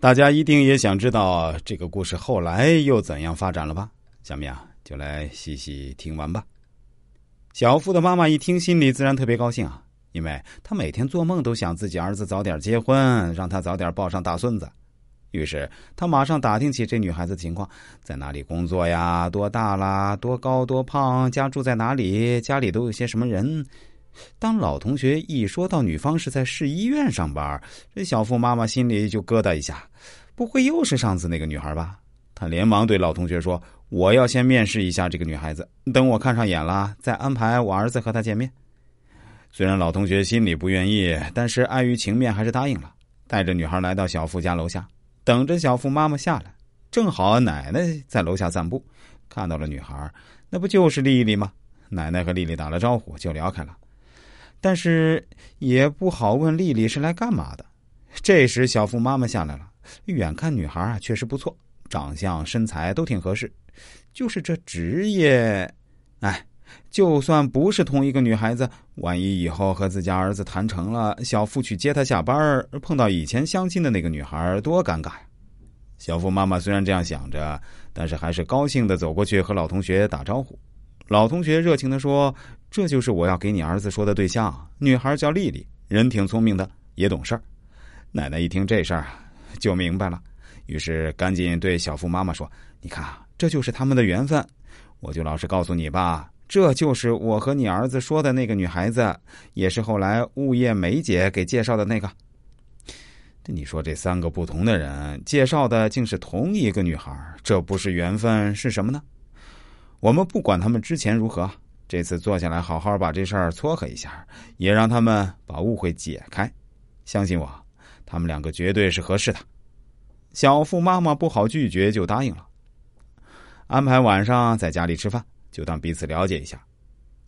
大家一定也想知道这个故事后来又怎样发展了吧？下面啊，就来细细听完吧。小付的妈妈一听，心里自然特别高兴啊，因为她每天做梦都想自己儿子早点结婚，让他早点抱上大孙子。于是他马上打听起这女孩子情况，在哪里工作呀？多大啦？多高？多胖？家住在哪里？家里都有些什么人？当老同学一说到女方是在市医院上班，这小付妈妈心里就咯噔一下，不会又是上次那个女孩吧？她连忙对老同学说：“我要先面试一下这个女孩子，等我看上眼了，再安排我儿子和她见面。”虽然老同学心里不愿意，但是碍于情面，还是答应了，带着女孩来到小付家楼下，等着小付妈妈下来。正好奶奶在楼下散步，看到了女孩，那不就是丽丽吗？奶奶和丽丽打了招呼，就聊开了。但是也不好问丽丽是来干嘛的。这时，小付妈妈下来了。远看女孩啊，确实不错，长相、身材都挺合适。就是这职业，哎，就算不是同一个女孩子，万一以后和自家儿子谈成了，小付去接她下班，碰到以前相亲的那个女孩，多尴尬呀！小付妈妈虽然这样想着，但是还是高兴的走过去和老同学打招呼。老同学热情的说。这就是我要给你儿子说的对象，女孩叫丽丽，人挺聪明的，也懂事儿。奶奶一听这事儿就明白了，于是赶紧对小付妈妈说：“你看，这就是他们的缘分。我就老实告诉你吧，这就是我和你儿子说的那个女孩子，也是后来物业梅姐给介绍的那个。这你说这三个不同的人介绍的竟是同一个女孩，这不是缘分是什么呢？我们不管他们之前如何。”这次坐下来，好好把这事儿撮合一下，也让他们把误会解开。相信我，他们两个绝对是合适的。小付妈妈不好拒绝，就答应了。安排晚上在家里吃饭，就当彼此了解一下。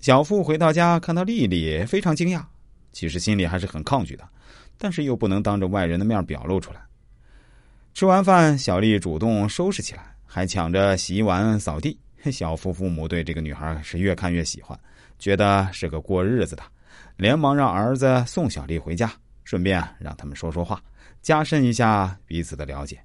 小付回到家，看到丽丽，非常惊讶。其实心里还是很抗拒的，但是又不能当着外人的面表露出来。吃完饭，小丽主动收拾起来，还抢着洗碗、扫地。小夫父母对这个女孩是越看越喜欢，觉得是个过日子的，连忙让儿子送小丽回家，顺便让他们说说话，加深一下彼此的了解。